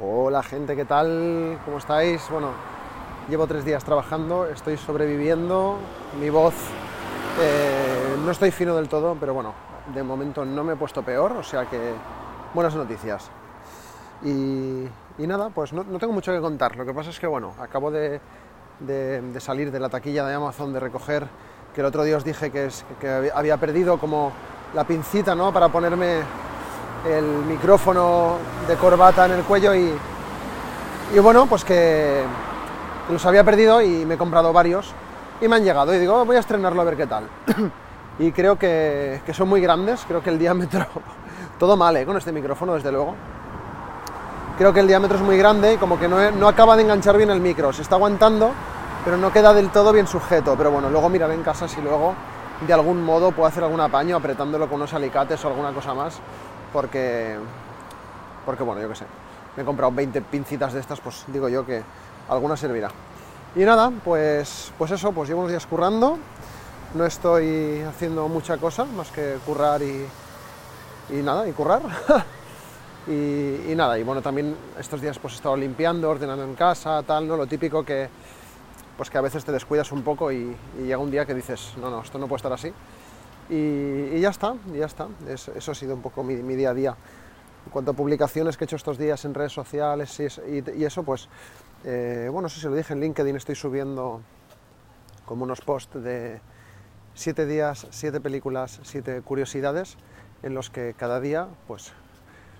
Hola gente, ¿qué tal? ¿Cómo estáis? Bueno, llevo tres días trabajando, estoy sobreviviendo, mi voz eh, no estoy fino del todo, pero bueno, de momento no me he puesto peor, o sea que buenas noticias. Y, nada, pues no, tengo mucho que contar, lo que pasa es que bueno, acabo de, salir de la taquilla de Amazon, de recoger, que el otro día os dije que, había perdido como la pincita, ¿no? Para ponerme el micrófono de corbata en el cuello y, y bueno, pues que los había perdido y me he comprado varios y me han llegado y digo, "Oh, voy a estrenarlo a ver qué tal. y creo que, que son muy grandes, creo que el diámetro, todo mal, ¿eh? Con este micrófono, desde luego. Creo que el diámetro es muy grande y como que no, no acaba de enganchar bien el micro, se está aguantando, pero no queda del todo bien sujeto. Pero bueno, luego miraré en casa si luego de algún modo puedo hacer algún apaño apretándolo con unos alicates o alguna cosa más, porque, porque bueno, yo qué sé, me he comprado 20 pincitas de estas, pues digo yo que alguna servirá. Y nada, pues, pues eso, pues llevo unos días currando, no estoy haciendo mucha cosa más que currar y, nada, y currar. y, y nada, y bueno, también estos días pues he estado limpiando, ordenando en casa, tal, ¿no? Lo típico que, pues que a veces te descuidas un poco y, y llega un día que dices, no, no, esto no puede estar así. Y, y ya está, ya está. Es- eso ha sido un poco mi, mi día a día. En cuanto a publicaciones que he hecho estos días en redes sociales y, y- eso, pues, eh, bueno, sí se lo dije en LinkedIn, estoy subiendo como unos posts de siete días, siete películas, siete curiosidades, en los que cada día, pues,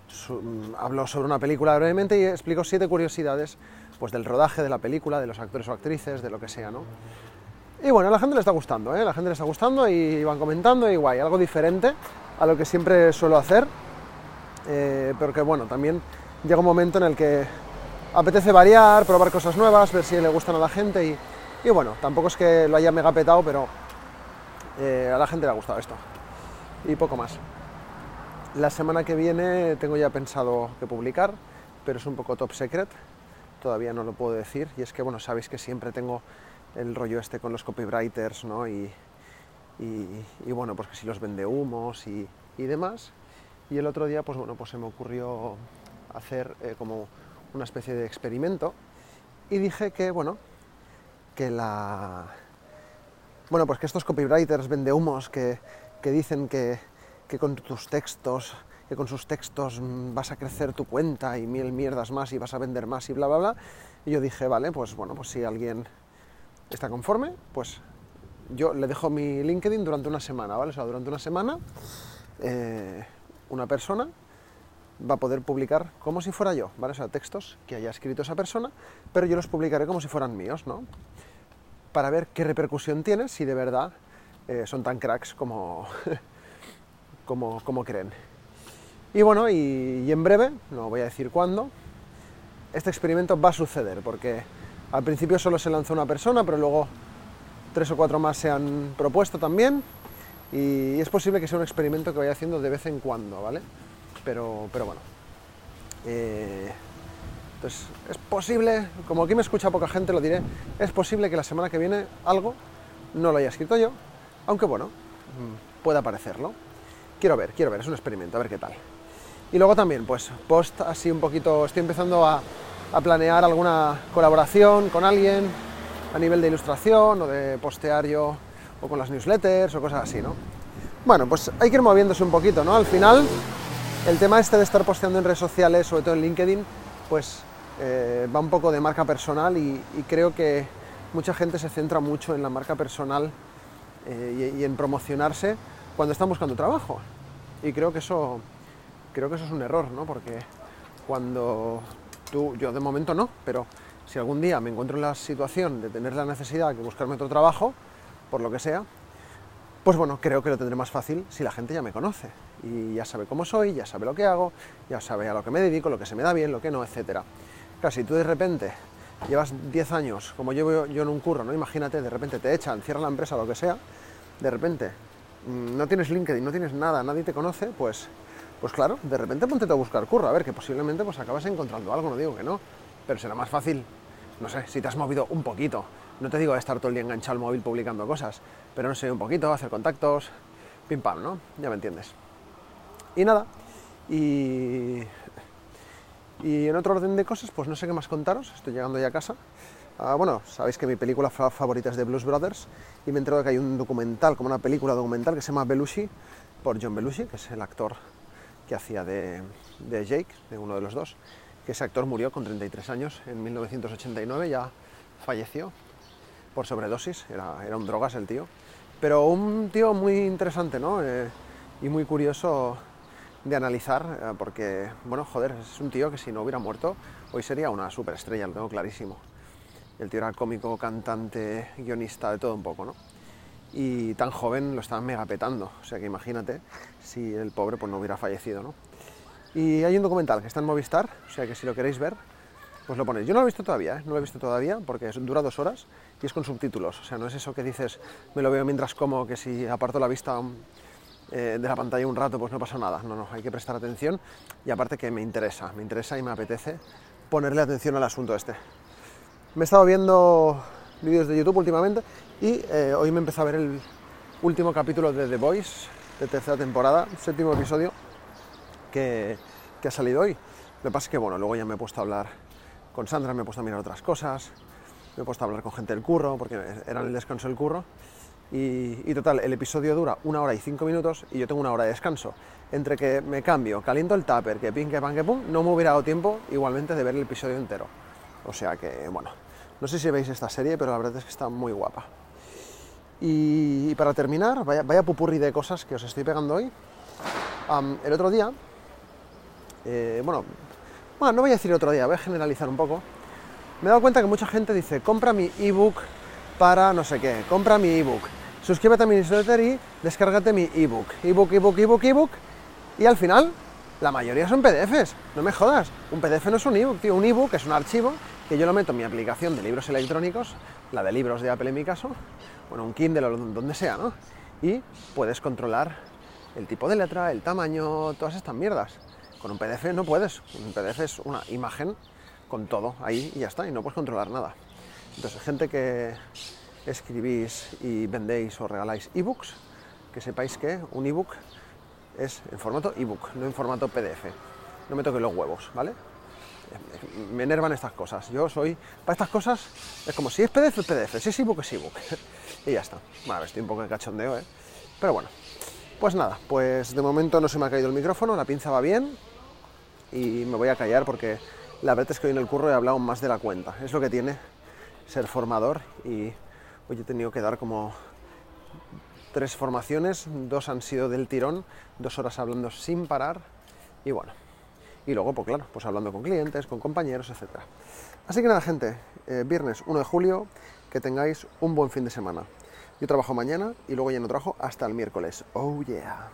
su- mm, hablo sobre una película brevemente y explico siete curiosidades, pues, del rodaje de la película, de los actores o actrices, de lo que sea, ¿no? Y bueno, a la gente le está gustando, ¿eh? La gente le está gustando y van comentando y guay, algo diferente a lo que siempre suelo hacer. Eh, pero que bueno, también llega un momento en el que apetece variar, probar cosas nuevas, ver si le gustan a la gente y, y bueno, tampoco es que lo haya mega petado, pero eh, a la gente le ha gustado esto. Y poco más. La semana que viene tengo ya pensado que publicar, pero es un poco top secret, todavía no lo puedo decir, y es que bueno, sabéis que siempre tengo el rollo este con los copywriters, ¿no? Y, y- bueno, pues que si los vende humos y, y demás. Y el otro día, pues bueno, pues se me ocurrió hacer eh, como una especie de experimento y dije que, bueno, que la... Bueno, pues que estos copywriters vende humos que, que dicen que, que con tus textos, que con sus textos vas a crecer tu cuenta y mil mierdas más y vas a vender más y bla, bla, bla. Y yo dije, vale, pues bueno, pues si alguien está conforme, pues yo le dejo mi LinkedIn durante una semana, ¿vale? O sea, durante una semana eh, una persona va a poder publicar como si fuera yo, ¿vale? O textos que haya escrito esa persona, pero yo los publicaré como si fueran míos, ¿no? Para ver qué repercusión tiene, si de verdad eh, son tan cracks como, como, como creen. Y bueno, y en breve, no voy a decir cuándo, este experimento va a suceder, porque al principio solo se lanzó una persona, pero luego tres o cuatro más se han propuesto también, y es posible que sea un experimento que vaya haciendo de vez en cuando, ¿vale? Pero, pero bueno. Eh, entonces, es posible, como aquí me escucha poca gente, lo diré, es posible que la semana que viene algo no lo haya escrito yo, aunque bueno, mm, pueda parecerlo. Quiero ver, quiero ver, es un experimento, a ver qué tal. Y luego también, pues, post así un poquito, estoy empezando a, a planear alguna colaboración con alguien a nivel de ilustración o de postear yo o con las newsletters o cosas así, ¿no? Bueno, pues hay que ir moviéndose un poquito, ¿no? Al final, el tema este de estar posteando en redes sociales, sobre todo en LinkedIn, pues eh, va un poco de marca personal y, creo que mucha gente se centra mucho en la marca personal eh, y, y en promocionarse cuando están buscando trabajo. Y creo que eso, creo que eso es un error, ¿no? Porque cuando tú, yo de momento no, pero si algún día me encuentro en la situación de tener la necesidad de buscarme otro trabajo, por lo que sea, pues bueno, creo que lo tendré más fácil si la gente ya me conoce y ya sabe cómo soy, ya sabe lo que hago, ya sabe a lo que me dedico, lo que se me da bien, lo que no, etcétera. Claro, si tú de repente llevas 10 años, como llevo yo en un curro, ¿no? Imagínate, de repente te echan, cierran la empresa, lo que sea, de repente mm, no tienes LinkedIn, no tienes nada, nadie te conoce, pues, pues claro, de repente ponte a buscar curro, a ver, que posiblemente pues acabas encontrando algo, no digo que no, pero será más fácil, no sé, si te has movido un poquito, no te digo estar todo el día enganchado al móvil publicando cosas, pero no sé, un poquito, hacer contactos, pim pam, ¿no? Ya me entiendes. Y nada, y, Y en otro orden de cosas, pues no sé qué más contaros, estoy llegando ya a casa. Ah, bueno, sabéis que mi película favorita es de Blues Brothers y me he enterado que hay un documental, como una película documental que se llama Belushi, por John Belushi, que es el actor que hacía de, de Jake, de uno de los dos, que ese actor murió con 33 años en 1989, ya falleció por sobredosis, era, era un drogas el tío, pero un tío muy interesante, ¿no? Eh, y muy curioso de analizar, eh, porque, bueno, joder, es un tío que si no hubiera muerto, hoy sería una superestrella, lo tengo clarísimo. El tío era cómico, cantante, guionista, de todo un poco, ¿no? Y tan joven lo estaba megapetando, o sea que imagínate si el pobre pues no hubiera fallecido, ¿no? Y hay un documental que está en Movistar, o sea que si lo queréis ver, pues lo ponéis. Yo no lo he visto todavía, ¿eh? no lo he visto todavía porque dura dos horas y es con subtítulos. O sea, no es eso que dices, me lo veo mientras como, que si aparto la vista eh, de la pantalla un rato, pues no pasa nada. No, no, hay que prestar atención y aparte que me interesa, me interesa y me apetece ponerle atención al asunto este. Me he estado viendo vídeos de YouTube últimamente y eh, hoy me he empezado a ver el último capítulo de The Voice, de tercera temporada, séptimo episodio, que, que ha salido hoy. Lo que pasa es que, bueno, luego ya me he puesto a hablar con Sandra me he puesto a mirar otras cosas, me he puesto a hablar con gente del curro, porque era el descanso del curro. Y, total, el episodio dura una hora y cinco minutos y yo tengo una hora de descanso. Entre que me cambio, caliento el tupper, que pin, que pan, que pum, no me hubiera dado tiempo igualmente de ver el episodio entero. O sea que, bueno, no sé si veis esta serie, pero la verdad es que está muy guapa. Y, para terminar, vaya, vaya, pupurri de cosas que os estoy pegando hoy. el otro día, eh, bueno, bueno, no voy a decir otro día, voy a generalizar un poco. Me he dado cuenta que mucha gente dice, compra mi ebook para no sé qué, compra mi ebook, suscríbete a mi newsletter y descárgate mi ebook, ebook, ebook, ebook, ebook, y al final la mayoría son PDFs, no me jodas, un PDF no es un ebook, tío, un ebook es un archivo que yo lo meto en mi aplicación de libros electrónicos, la de libros de Apple en mi caso, bueno, un Kindle o donde sea, ¿no? Y puedes controlar el tipo de letra, el tamaño, todas estas mierdas. Con un PDF no puedes. Un PDF es una imagen con todo ahí y ya está, y no puedes controlar nada. Entonces, gente que escribís y vendéis o regaláis ebooks, que sepáis que un ebook es en formato ebook, no en formato PDF. No me toque los huevos, ¿vale? Me enervan estas cosas. Yo soy, para estas cosas, es como si es PDF, es PDF, si es ebook, es ebook. y ya está. Bueno, estoy un poco de cachondeo, ¿eh? Pero bueno, pues nada, pues de momento no se me ha caído el micrófono, la pinza va bien, y me voy a callar porque la verdad es que hoy en el curro he hablado más de la cuenta. Es lo que tiene ser formador y hoy he tenido que dar como tres formaciones, dos han sido del tirón, dos horas hablando sin parar y bueno. Y luego, pues claro, pues hablando con clientes, con compañeros, etc. Así que nada, gente, eh, viernes 1 de julio, que tengáis un buen fin de semana. Yo trabajo mañana y luego ya no trabajo hasta el miércoles. Oh yeah.